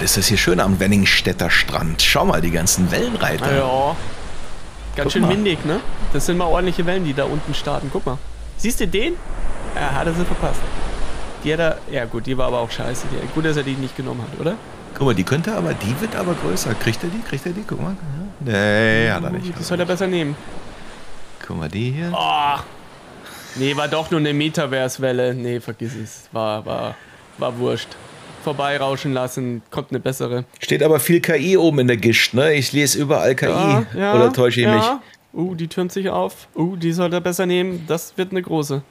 Das ist hier schön am Wenningstädter Strand. Schau mal, die ganzen Wellenreiter. Ja. Ganz Guck schön mal. windig, ne? Das sind mal ordentliche Wellen, die da unten starten. Guck mal. Siehst du den? Ja, hat er sie verpasst. Die hat er. Ja, gut, die war aber auch scheiße. Die, gut, dass er die nicht genommen hat, oder? Guck mal, die könnte aber, die wird aber größer. Kriegt er die? Kriegt er die? Guck mal. Nee, hat er nicht. Das soll er besser nehmen. Guck mal, die hier. Oh. Nee, war doch nur eine Metaverse-Welle. Nee, vergiss es. War, war, war wurscht. Vorbeirauschen lassen, kommt eine bessere. Steht aber viel KI oben in der Gischt, ne? Ich lese überall KI. Oder täusche ich mich? Uh, die türmt sich auf. Uh, die soll er besser nehmen. Das wird eine große.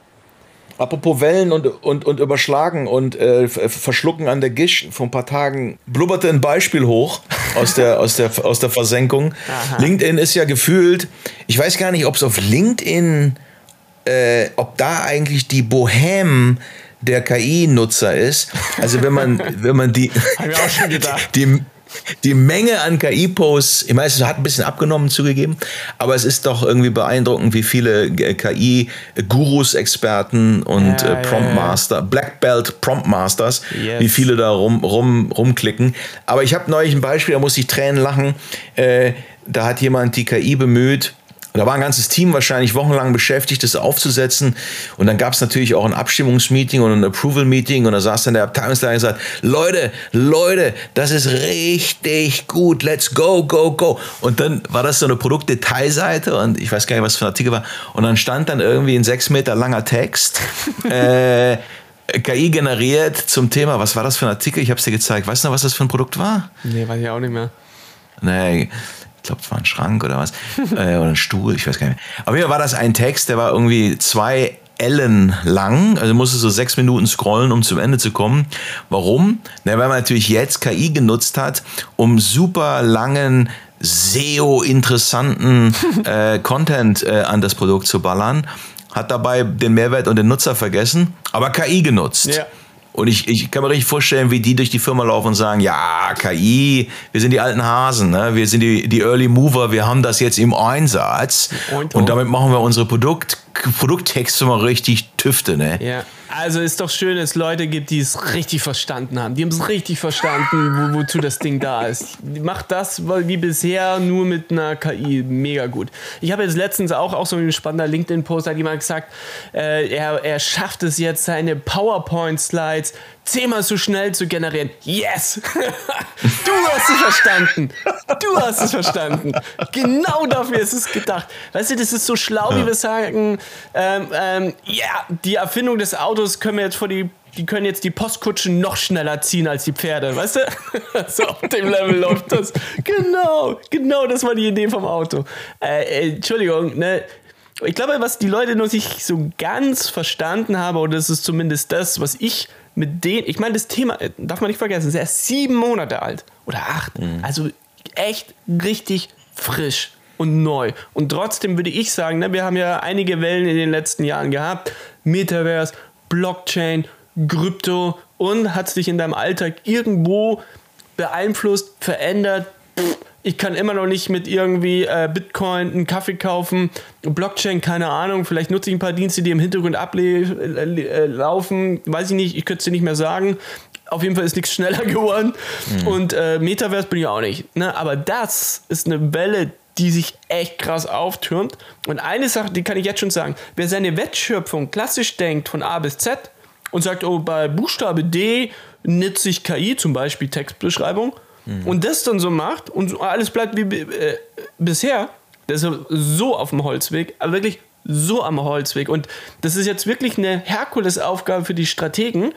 Apropos Wellen und, und, und überschlagen und äh, verschlucken an der Gischt. Vor ein paar Tagen blubberte ein Beispiel hoch aus der, aus der, aus der Versenkung. LinkedIn ist ja gefühlt, ich weiß gar nicht, ob es auf LinkedIn, äh, ob da eigentlich die Bohem der KI-Nutzer ist. Also wenn man, wenn man die, die, die Menge an KI-Posts, ich meine, es hat ein bisschen abgenommen zugegeben, aber es ist doch irgendwie beeindruckend, wie viele KI-Gurus, Experten und Ja, äh, Prompt ja, ja. Master, Black Belt Prompt Masters, Yes. wie viele da rum, rum, rumklicken. Aber ich habe neulich ein Beispiel, da muss ich Tränen lachen. Äh, da hat jemand die KI bemüht. Da war ein ganzes Team wahrscheinlich wochenlang beschäftigt, das aufzusetzen. Und dann gab es natürlich auch ein Abstimmungsmeeting und ein Approval-Meeting. Und da saß dann der Abteilungsleiter und gesagt, Leute, Leute, das ist richtig gut, let's go, go, go. Und dann war das so eine Produktdetailseite und ich weiß gar nicht, was für ein Artikel war. Und dann stand dann irgendwie ein sechs Meter langer Text. äh, KI generiert zum Thema, was war das für ein Artikel? Ich habe es dir gezeigt. Weißt du noch, was das für ein Produkt war? Nee, weiß ich auch nicht mehr. Nee, glaube, es war ein Schrank oder was. äh, oder ein Stuhl, ich weiß gar nicht mehr. Auf jeden Fall war das ein Text, der war irgendwie zwei Ellen lang, also musste so sechs Minuten scrollen, um zum Ende zu kommen. Warum? Na, weil man natürlich jetzt KI genutzt hat, um super langen SEO-interessanten äh, Content äh, an das Produkt zu ballern, hat dabei den Mehrwert und den Nutzer vergessen, aber KI genutzt. Ja. Und ich, ich kann mir richtig vorstellen, wie die durch die Firma laufen und sagen, ja, KI, wir sind die alten Hasen, ne? wir sind die, die Early Mover, wir haben das jetzt im Einsatz. Und- Und damit machen wir unsere Produkt, Produkttexte mal richtig tüfte. Ne? Ja. Also ist doch schön, dass es Leute gibt, die es richtig verstanden haben. Die haben es richtig verstanden, wo, wozu das Ding da ist. Macht das wie bisher nur mit einer KI mega gut. Ich habe jetzt letztens auch, auch so ein spannender LinkedIn-Post, hat jemand gesagt, äh, er, er schafft es jetzt, seine PowerPoint-Slides zehnmal so schnell zu generieren. Yes! du hast es verstanden. Du hast es verstanden. Genau dafür ist es gedacht. Weißt du, das ist so schlau, wie wir sagen, ähm, ähm, ja, die Erfindung des Autos können wir jetzt vor die die können jetzt die Postkutschen noch schneller ziehen als die Pferde, weißt du? so auf dem Level läuft das. Genau, genau, das war die Idee vom Auto. Äh, äh, Entschuldigung, ne? Ich glaube, was die Leute noch nicht so ganz verstanden haben, oder das ist zumindest das, was ich mit denen, ich meine, das Thema, äh, darf man nicht vergessen, ist erst sieben Monate alt oder acht. Also echt richtig frisch und neu. Und trotzdem würde ich sagen, ne, wir haben ja einige Wellen in den letzten Jahren gehabt. Metaverse, Blockchain, Krypto und hat sich in deinem Alltag irgendwo beeinflusst, verändert. Ich kann immer noch nicht mit irgendwie äh, Bitcoin einen Kaffee kaufen. Blockchain, keine Ahnung. Vielleicht nutze ich ein paar Dienste, die im Hintergrund ablaufen. Weiß ich nicht, ich könnte es dir nicht mehr sagen. Auf jeden Fall ist nichts schneller geworden. Und äh, Metaverse bin ich auch nicht. Ne? Aber das ist eine Welle, die sich echt krass auftürmt. Und eine Sache, die kann ich jetzt schon sagen. Wer seine Wertschöpfung klassisch denkt, von A bis Z, und sagt, oh, bei Buchstabe D nutze ich KI, zum Beispiel Textbeschreibung, und das dann so macht und alles bleibt wie äh, bisher, das ist so auf dem Holzweg, aber wirklich so am Holzweg. Und das ist jetzt wirklich eine Herkulesaufgabe für die Strategen.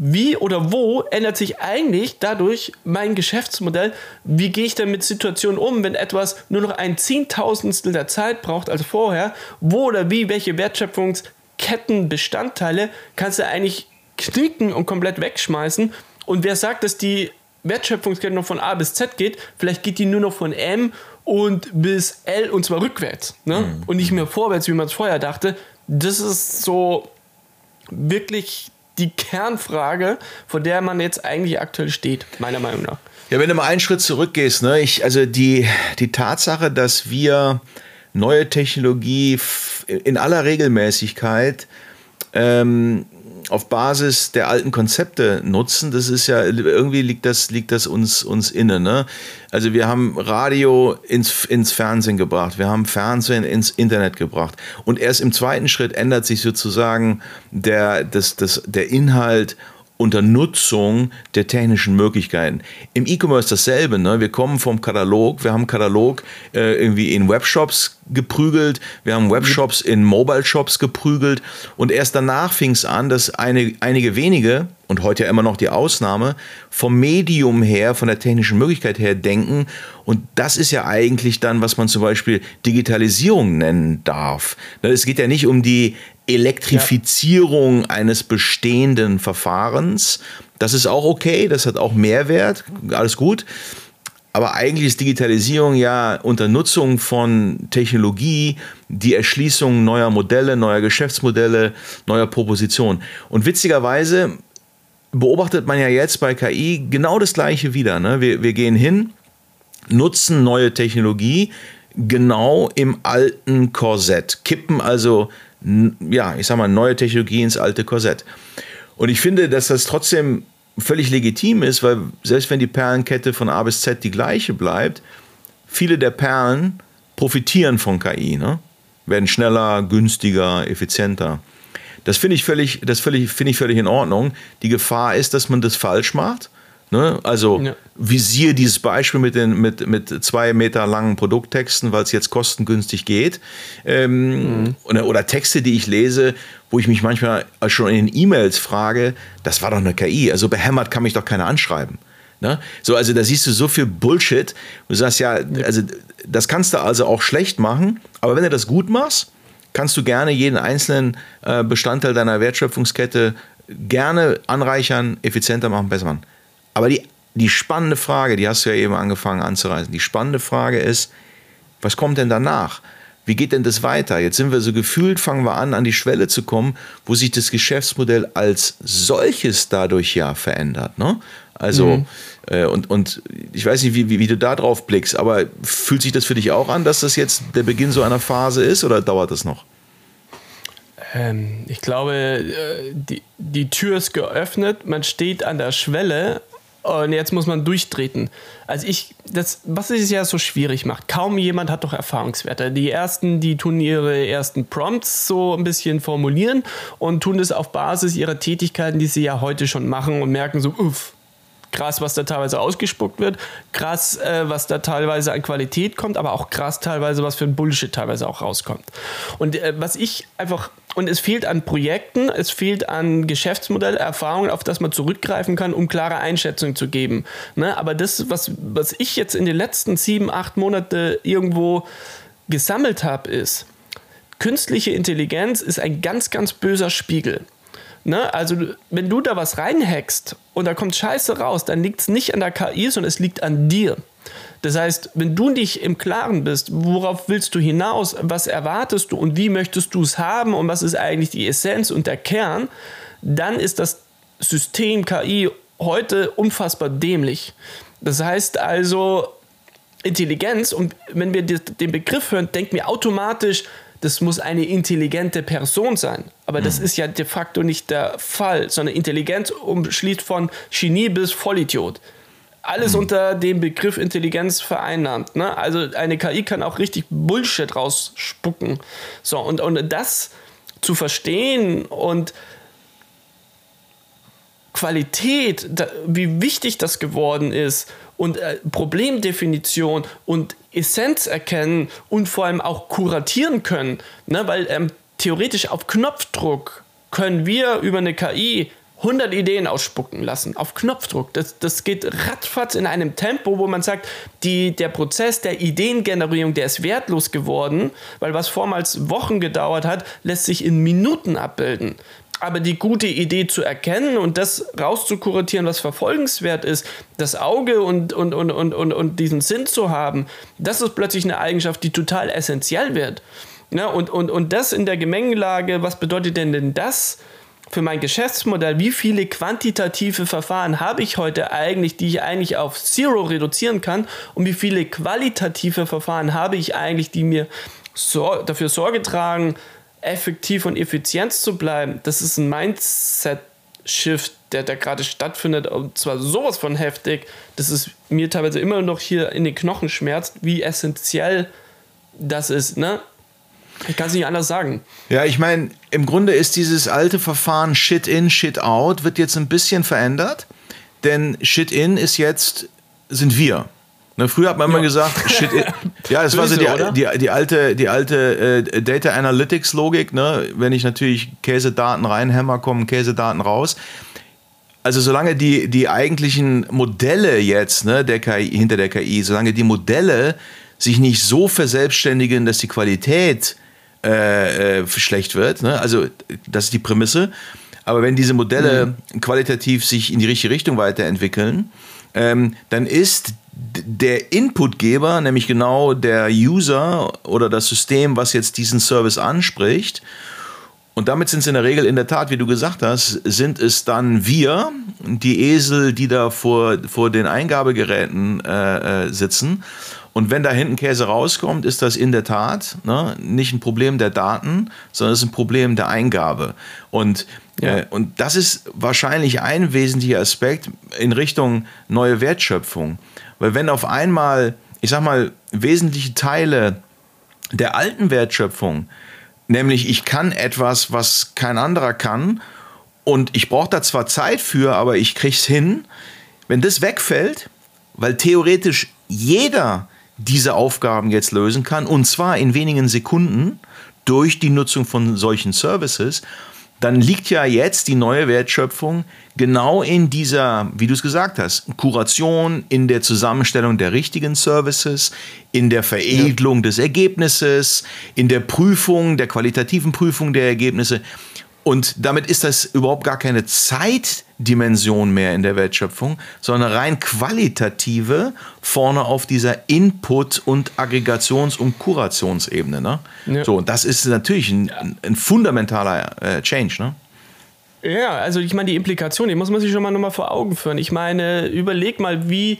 Wie oder wo ändert sich eigentlich dadurch mein Geschäftsmodell? Wie gehe ich denn mit Situationen um, wenn etwas nur noch ein Zehntausendstel der Zeit braucht als vorher? Wo oder wie, welche Wertschöpfungskettenbestandteile kannst du eigentlich knicken und komplett wegschmeißen? Und wer sagt, dass die Wertschöpfungskette noch von A bis Z geht, vielleicht geht die nur noch von M und bis L und zwar rückwärts ne? und nicht mehr vorwärts, wie man es vorher dachte. Das ist so wirklich die Kernfrage, vor der man jetzt eigentlich aktuell steht, meiner Meinung nach. Ja, wenn du mal einen Schritt zurückgehst, ne, ich, also die, die Tatsache, dass wir neue Technologie in aller Regelmäßigkeit ähm, auf Basis der alten Konzepte nutzen. Das ist ja, irgendwie liegt das, liegt das uns, uns inne. Ne? Also wir haben Radio ins, ins Fernsehen gebracht, wir haben Fernsehen ins Internet gebracht. Und erst im zweiten Schritt ändert sich sozusagen der, das, das, der Inhalt unter Nutzung der technischen Möglichkeiten. Im E-Commerce dasselbe. Ne? Wir kommen vom Katalog, wir haben Katalog äh, irgendwie in Webshops geprügelt, wir haben Webshops in Mobile-Shops geprügelt und erst danach fing es an, dass eine, einige wenige, und heute ja immer noch die Ausnahme, vom Medium her, von der technischen Möglichkeit her denken. Und das ist ja eigentlich dann, was man zum Beispiel Digitalisierung nennen darf. Ne, es geht ja nicht um die Elektrifizierung ja. eines bestehenden Verfahrens. Das ist auch okay, das hat auch Mehrwert, alles gut. Aber eigentlich ist Digitalisierung ja unter Nutzung von Technologie die Erschließung neuer Modelle, neuer Geschäftsmodelle, neuer Propositionen. Und witzigerweise beobachtet man ja jetzt bei KI genau das Gleiche wieder. Ne? Wir, wir gehen hin, nutzen neue Technologie genau im alten Korsett, kippen also ja, ich sag mal, neue Technologie ins alte Korsett. Und ich finde, dass das trotzdem völlig legitim ist, weil selbst wenn die Perlenkette von A bis Z die gleiche bleibt, viele der Perlen profitieren von KI, ne? werden schneller, günstiger, effizienter. Das finde ich völlig, das völlig, finde ich völlig in Ordnung. Die Gefahr ist, dass man das falsch macht Ne? Also ja. visier dieses Beispiel mit, den, mit, mit zwei Meter langen Produkttexten, weil es jetzt kostengünstig geht. Ähm, mhm. oder, oder, Texte, die ich lese, wo ich mich manchmal schon in den E-Mails frage, das war doch eine KI. Also behämmert kann mich doch keiner anschreiben. Ne? So, also da siehst du so viel Bullshit. Du sagst ja, also das kannst du also auch schlecht machen, aber wenn du das gut machst, kannst du gerne jeden einzelnen äh, Bestandteil deiner Wertschöpfungskette gerne anreichern, effizienter machen, besser machen. Aber die, die spannende Frage, die hast du ja eben angefangen anzureißen, die spannende Frage ist, was kommt denn danach? Wie geht denn das weiter? Jetzt sind wir so gefühlt, fangen wir an, an die Schwelle zu kommen, wo sich das Geschäftsmodell als solches dadurch ja verändert. Ne? Also, mhm. äh, und, und ich weiß nicht, wie, wie, wie, du da drauf blickst, aber fühlt sich das für dich auch an, dass das jetzt der Beginn so einer Phase ist oder dauert das noch? Ähm, ich glaube, äh, die, die Tür ist geöffnet, man steht an der Schwelle, und jetzt muss man durchtreten. Also ich, das, was es ja so schwierig macht, kaum jemand hat doch Erfahrungswerte. Die ersten, die tun ihre ersten Prompts so ein bisschen formulieren und tun das auf Basis ihrer Tätigkeiten, die sie ja heute schon machen und merken so, uff, krass, was da teilweise ausgespuckt wird, krass, äh, was da teilweise an Qualität kommt, aber auch krass teilweise, was für ein Bullshit teilweise auch rauskommt. Und äh, was ich einfach, und es fehlt an Projekten, es fehlt an Geschäftsmodellerfahrungen, auf das man zurückgreifen kann, um klare Einschätzungen zu geben. Ne? Aber das, was, was ich jetzt in den letzten sieben, acht Monaten irgendwo gesammelt habe, ist, künstliche Intelligenz ist ein ganz, ganz böser Spiegel. Ne? Also, wenn du da was reinhackst und da kommt Scheiße raus, dann liegt es nicht an der KI, sondern es liegt an dir. Das heißt, wenn du nicht im Klaren bist, worauf willst du hinaus, was erwartest du und wie möchtest du es haben und was ist eigentlich die Essenz und der Kern, dann ist das System KI heute unfassbar dämlich. Das heißt also, Intelligenz, und wenn wir den Begriff hören, denken wir automatisch, das muss eine intelligente Person sein. Aber das mhm. ist ja de facto nicht der Fall, sondern Intelligenz umschließt von Genie bis Vollidiot. Alles mhm. unter dem Begriff Intelligenz vereinnahmt. Ne? Also eine KI kann auch richtig Bullshit rausspucken. So, und, und das zu verstehen und Qualität, da, wie wichtig das geworden ist und äh, Problemdefinition und Essenz erkennen und vor allem auch kuratieren können. Ne? Weil ähm, theoretisch auf Knopfdruck können wir über eine KI 100 Ideen ausspucken lassen, auf Knopfdruck. Das, das geht ratzfatz in einem Tempo, wo man sagt, die, der Prozess der Ideengenerierung, der ist wertlos geworden, weil was vormals Wochen gedauert hat, lässt sich in Minuten abbilden. Aber die gute Idee zu erkennen und das rauszukuratieren, was verfolgenswert ist, das Auge und, und, und, und, und, und diesen Sinn zu haben, das ist plötzlich eine Eigenschaft, die total essentiell wird. Ja, und, und, und das in der Gemengelage, was bedeutet denn denn das für mein Geschäftsmodell? Wie viele quantitative Verfahren habe ich heute eigentlich, die ich eigentlich auf Zero reduzieren kann? Und wie viele qualitative Verfahren habe ich eigentlich, die mir so, dafür Sorge tragen, effektiv und effizient zu bleiben, das ist ein Mindset-Shift, der da gerade stattfindet und zwar sowas von heftig, dass es mir teilweise immer noch hier in den Knochen schmerzt, wie essentiell das ist, ne? Ich kann es nicht anders sagen. Ja, ich meine, im Grunde ist dieses alte Verfahren Shit in, Shit out, wird jetzt ein bisschen verändert. Denn Shit in ist jetzt, sind wir. Ne, früher hat man immer gesagt, Shit. Ja, das war so die, die, die, alte, die alte äh, Data Analytics Logik. Ne? Wenn ich natürlich Käsedaten reinhämmer, kommen Käsedaten raus. Also solange die, die eigentlichen Modelle jetzt ne, der KI, hinter der KI, solange die Modelle sich nicht so verselbstständigen, dass die Qualität äh, äh, schlecht wird. Ne? Also das ist die Prämisse. Aber wenn diese Modelle mhm. qualitativ sich in die richtige Richtung weiterentwickeln, ähm, dann ist der Inputgeber, nämlich genau der User oder das System, was jetzt diesen Service anspricht, und damit sind es in der Regel in der Tat, wie du gesagt hast, sind es dann wir, die Esel, die da vor, vor den Eingabegeräten äh, äh sitzen und wenn da hinten Käse rauskommt, ist das in der Tat ne, nicht ein Problem der Daten, sondern es ist ein Problem der Eingabe. Und, ja. äh, und das ist wahrscheinlich ein wesentlicher Aspekt in Richtung neue Wertschöpfung. Weil wenn auf einmal, ich sag mal, wesentliche Teile der alten Wertschöpfung, nämlich ich kann etwas, was kein anderer kann, und ich brauche da zwar Zeit für, aber ich krieg's hin, wenn das wegfällt, weil theoretisch jeder diese Aufgaben jetzt lösen kann, und zwar in wenigen Sekunden durch die Nutzung von solchen Services, dann liegt ja jetzt die neue Wertschöpfung genau in dieser, wie du es gesagt hast, Kuration, in der Zusammenstellung der richtigen Services, in der Veredelung ja. des Ergebnisses, in der Prüfung, der qualitativen Prüfung der Ergebnisse. Und damit ist das überhaupt gar keine Zeitdimension mehr in der Wertschöpfung, sondern rein qualitative vorne auf dieser Input- und Aggregations- und Kurationsebene. Ne? Ja. So, und das ist natürlich ein, ein fundamentaler äh, Change. Ne? Ja, also ich meine, die Implikation, die muss man sich schon mal nochmal vor Augen führen. Ich meine, überleg mal, wie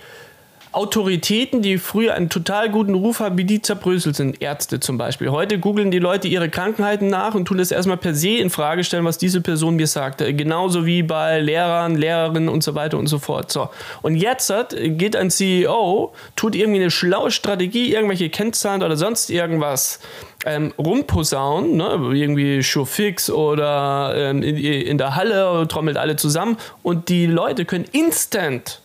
Autoritäten, die früher einen total guten Ruf haben, wie die zerbröselt sind, Ärzte zum Beispiel. Heute googeln die Leute ihre Krankheiten nach und tun das erstmal per se in Frage stellen, was diese Person mir sagte. Genauso wie bei Lehrern, Lehrerinnen und so weiter und so fort. So. Und jetzt geht ein CEO, tut irgendwie eine schlaue Strategie, irgendwelche Kennzahlen oder sonst irgendwas ähm, rumposaunen, ne? irgendwie Showfix oder ähm, in, in der Halle, trommelt alle zusammen und die Leute können instant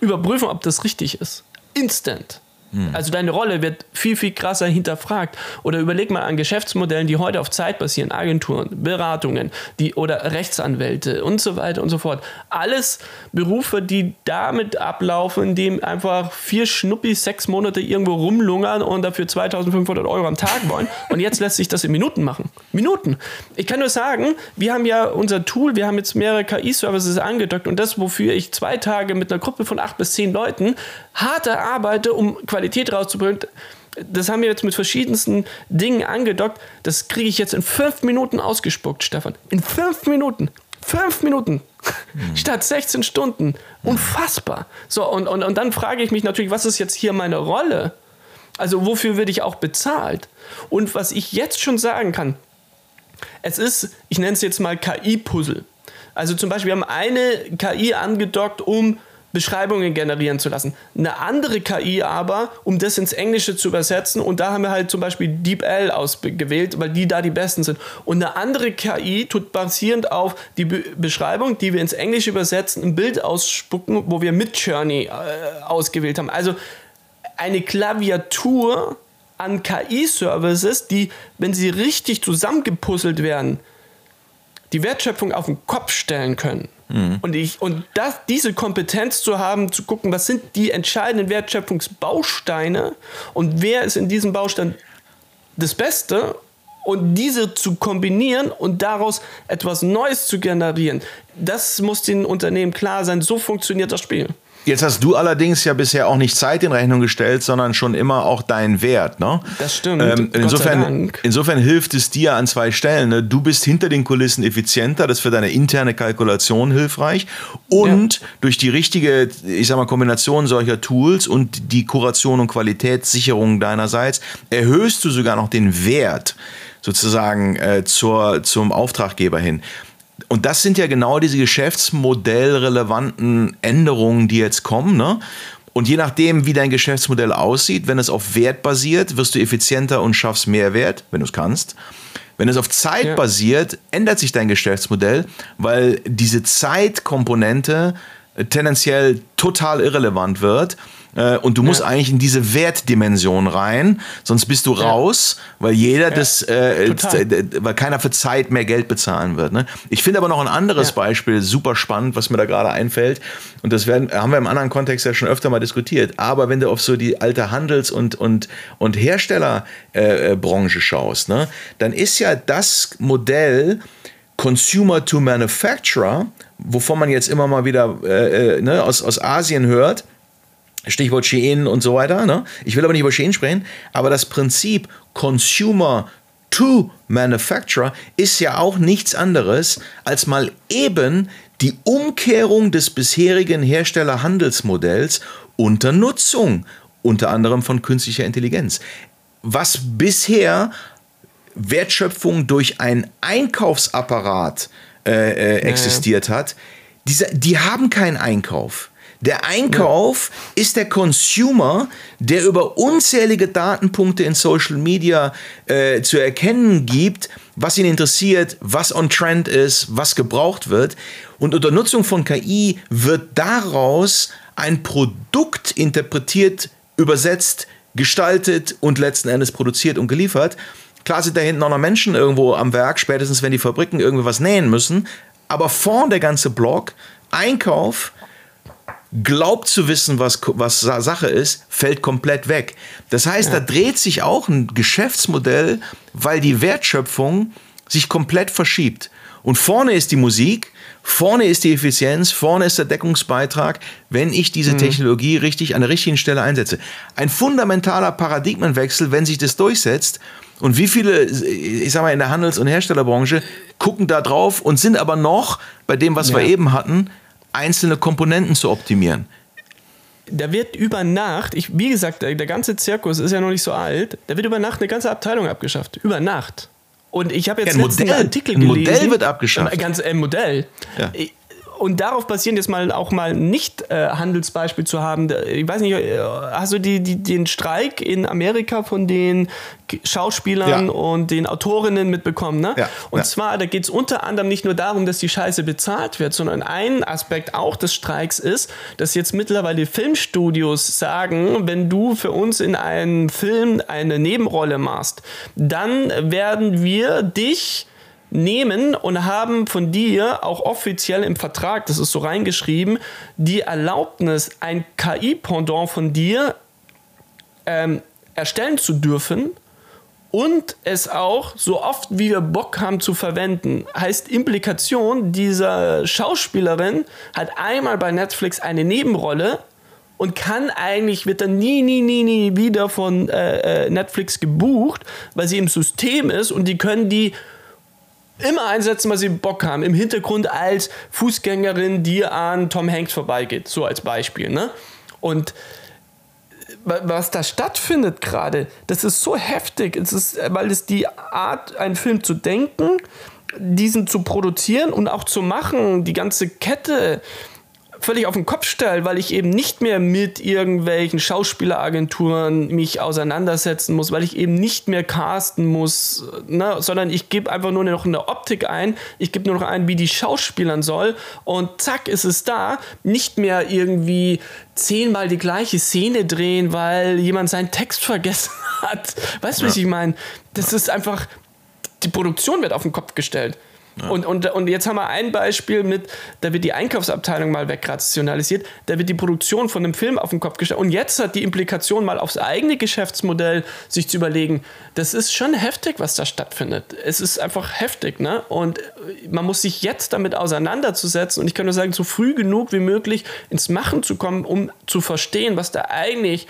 überprüfen, ob das richtig ist. Instant. Hm. Also deine Rolle wird viel, viel krasser hinterfragt. Oder überleg mal an Geschäftsmodellen, die heute auf Zeit basieren, Agenturen, Beratungen die, oder Rechtsanwälte und so weiter und so fort. Alles Berufe, die damit ablaufen, indem einfach vier Schnuppis sechs Monate irgendwo rumlungern und dafür 2500 Euro am Tag wollen. Und jetzt lässt sich das in Minuten machen. Minuten. Ich kann nur sagen, wir haben ja unser Tool, wir haben jetzt mehrere KI-Services angedockt und das, wofür ich zwei Tage mit einer Gruppe von acht bis zehn Leuten harte arbeite, um Qualität rauszubringen, das haben wir jetzt mit verschiedensten Dingen angedockt. Das kriege ich jetzt in fünf Minuten ausgespuckt, Stefan. In fünf Minuten. Fünf Minuten. Mhm. Statt 16 Stunden. Unfassbar. So, und, und, und dann frage ich mich natürlich, was ist jetzt hier meine Rolle? Also, wofür werde ich auch bezahlt? Und was ich jetzt schon sagen kann, es ist, ich nenne es jetzt mal KI-Puzzle. Also zum Beispiel, wir haben eine KI angedockt, um Beschreibungen generieren zu lassen. Eine andere KI aber, um das ins Englische zu übersetzen, und da haben wir halt zum Beispiel DeepL ausgewählt, weil die da die besten sind. Und eine andere KI tut basierend auf die Be Beschreibung, die wir ins Englische übersetzen, ein Bild ausspucken, wo wir Midjourney äh, ausgewählt haben. Also eine Klaviatur an KI-Services, die, wenn sie richtig zusammengepuzzelt werden, die Wertschöpfung auf den Kopf stellen können. Mhm. Und, ich, und das, diese Kompetenz zu haben, zu gucken, was sind die entscheidenden Wertschöpfungsbausteine und wer ist in diesem Baustein das Beste und diese zu kombinieren und daraus etwas Neues zu generieren, das muss den Unternehmen klar sein. So funktioniert das Spiel. Jetzt hast du allerdings ja bisher auch nicht Zeit in Rechnung gestellt, sondern schon immer auch deinen Wert. Ne? Das stimmt. Ähm, insofern, insofern hilft es dir an zwei Stellen. Ne? Du bist hinter den Kulissen effizienter, das ist für deine interne Kalkulation hilfreich. Und ja. durch die richtige, ich sag mal, Kombination solcher Tools und die Kuration und Qualitätssicherung deinerseits erhöhst du sogar noch den Wert sozusagen äh, zur, zum Auftraggeber hin. Und das sind ja genau diese geschäftsmodellrelevanten Änderungen, die jetzt kommen. Ne? Und je nachdem, wie dein Geschäftsmodell aussieht, wenn es auf Wert basiert, wirst du effizienter und schaffst mehr Wert, wenn du es kannst. Wenn es auf Zeit ja. basiert, ändert sich dein Geschäftsmodell, weil diese Zeitkomponente tendenziell total irrelevant wird äh, und du musst ja. eigentlich in diese Wertdimension rein, sonst bist du raus, weil jeder das, äh, weil keiner für Zeit mehr Geld bezahlen wird. Ne? Ich finde aber noch ein anderes Beispiel super spannend, was mir da gerade einfällt. Und das werden, haben wir im anderen Kontext ja schon öfter mal diskutiert. Aber wenn du auf so die alte Handels- und, und, und Herstellerbranche äh, schaust, ne, dann ist ja das Modell Consumer to Manufacturer, wovon man jetzt immer mal wieder äh, äh ne, aus, aus Asien hört, Stichwort Shein und so weiter. Ne? Ich will aber nicht über Shein sprechen, aber das Prinzip Consumer to Manufacturer ist ja auch nichts anderes als mal eben die Umkehrung des bisherigen Herstellerhandelsmodells unter Nutzung, unter anderem von künstlicher Intelligenz. Was bisher Wertschöpfung durch einen Einkaufsapparat äh, äh, existiert hat, diese, die haben keinen Einkauf. Der Einkauf ja. ist der Consumer, der über unzählige Datenpunkte in Social Media äh, zu erkennen gibt, was ihn interessiert, was on trend ist, was gebraucht wird. Und unter Nutzung von KI wird daraus ein Produkt interpretiert, übersetzt, gestaltet und letzten Endes produziert und geliefert. Klar sind da hinten auch noch Menschen irgendwo am Werk, spätestens wenn die Fabriken irgendwie was nähen müssen. Aber vorn der ganze Block, Einkauf, glaubt zu wissen, was, was Sache ist, fällt komplett weg. Das heißt, ja. da dreht sich auch ein Geschäftsmodell, weil die Wertschöpfung sich komplett verschiebt. Und vorne ist die Musik, vorne ist die Effizienz, vorne ist der Deckungsbeitrag, wenn ich diese mhm. Technologie richtig an der richtigen Stelle einsetze. Ein fundamentaler Paradigmenwechsel, wenn sich das durchsetzt. Und wie viele, ich sag mal, in der Handels- und Herstellerbranche gucken da drauf und sind aber noch bei dem, was ja. wir eben hatten, einzelne Komponenten zu optimieren. Da wird über Nacht, ich, wie gesagt, der, der ganze Zirkus ist ja noch nicht so alt, da wird über Nacht eine ganze Abteilung abgeschafft. Über Nacht. Und ich habe jetzt ja, ein Modell, einen Artikel gelesen. Ein Modell wird abgeschafft. Ein ganz ein Modell. Ja und darauf basierend jetzt mal auch mal nicht äh, Handelsbeispiel zu haben. Ich weiß nicht, äh, hast du die, die, den Streik in Amerika von den Schauspielern ja. und den Autorinnen mitbekommen? Ne? Ja. Und ja. zwar, da geht es unter anderem nicht nur darum, dass die Scheiße bezahlt wird, sondern ein Aspekt auch des Streiks ist, dass jetzt mittlerweile Filmstudios sagen, wenn du für uns in einem Film eine Nebenrolle machst, dann werden wir dich nehmen und haben von dir auch offiziell im Vertrag, das ist so reingeschrieben, die Erlaubnis, ein KI-Pendant von dir ähm, erstellen zu dürfen und es auch so oft wie wir Bock haben zu verwenden. Heißt Implikation, dieser Schauspielerin hat einmal bei Netflix eine Nebenrolle und kann eigentlich, wird dann nie, nie, nie, nie wieder von äh, äh Netflix gebucht, weil sie im System ist und die können die immer einsetzen, weil sie Bock haben. Im Hintergrund als Fußgängerin, die an Tom Hanks vorbeigeht. So als Beispiel. Ne? Und was da stattfindet gerade, das ist so heftig. Es ist, weil es die Art, einen Film zu denken, diesen zu produzieren und auch zu machen, die ganze Kette völlig auf den Kopf stelle, weil ich eben nicht mehr mit irgendwelchen Schauspieleragenturen mich auseinandersetzen muss, weil ich eben nicht mehr casten muss, ne, sondern ich gebe einfach nur noch eine Optik ein, ich gebe nur noch ein, wie die Schauspielern soll und zack ist es da. Nicht mehr irgendwie zehnmal die gleiche Szene drehen, weil jemand seinen Text vergessen hat. Weißt du, ja. was ich meine? Das ist einfach, die Produktion wird auf den Kopf gestellt. Und, und, und jetzt haben wir ein Beispiel mit, da wird die Einkaufsabteilung mal wegrationalisiert, da wird die Produktion von einem Film auf den Kopf gestellt. Und jetzt hat die Implikation mal aufs eigene Geschäftsmodell sich zu überlegen, das ist schon heftig, was da stattfindet. Es ist einfach heftig, ne? Und man muss sich jetzt damit auseinanderzusetzen. Und ich kann nur sagen, so früh genug wie möglich ins Machen zu kommen, um zu verstehen, was da eigentlich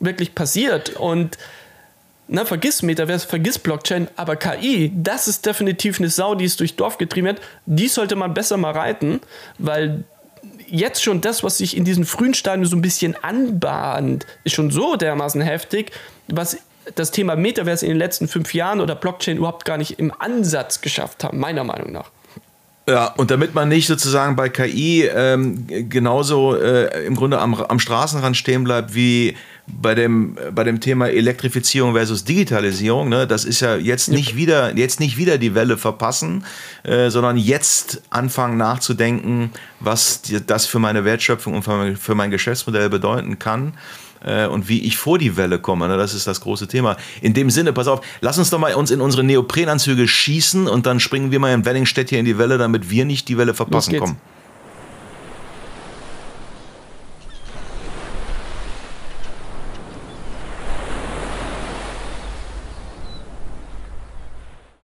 wirklich passiert. Und na, vergiss Metaverse, vergiss Blockchain, aber KI, das ist definitiv eine Sau, die es durch Dorf getrieben hat. Die sollte man besser mal reiten, weil jetzt schon das, was sich in diesen frühen Stadien so ein bisschen anbahnt, ist schon so dermaßen heftig, was das Thema Metaverse in den letzten fünf Jahren oder Blockchain überhaupt gar nicht im Ansatz geschafft haben, meiner Meinung nach. Ja, und damit man nicht sozusagen bei KI ähm, genauso äh, im Grunde am, am Straßenrand stehen bleibt wie bei dem, bei dem Thema Elektrifizierung versus Digitalisierung, ne, das ist ja jetzt nicht wieder, jetzt nicht wieder die Welle verpassen, äh, sondern jetzt anfangen nachzudenken, was die, das für meine Wertschöpfung und für mein, für mein Geschäftsmodell bedeuten kann äh, und wie ich vor die Welle komme. Ne? Das ist das große Thema. In dem Sinne, pass auf, lass uns doch mal uns in unsere Neoprenanzüge schießen und dann springen wir mal in Weddingstedt hier in die Welle, damit wir nicht die Welle verpassen kommen.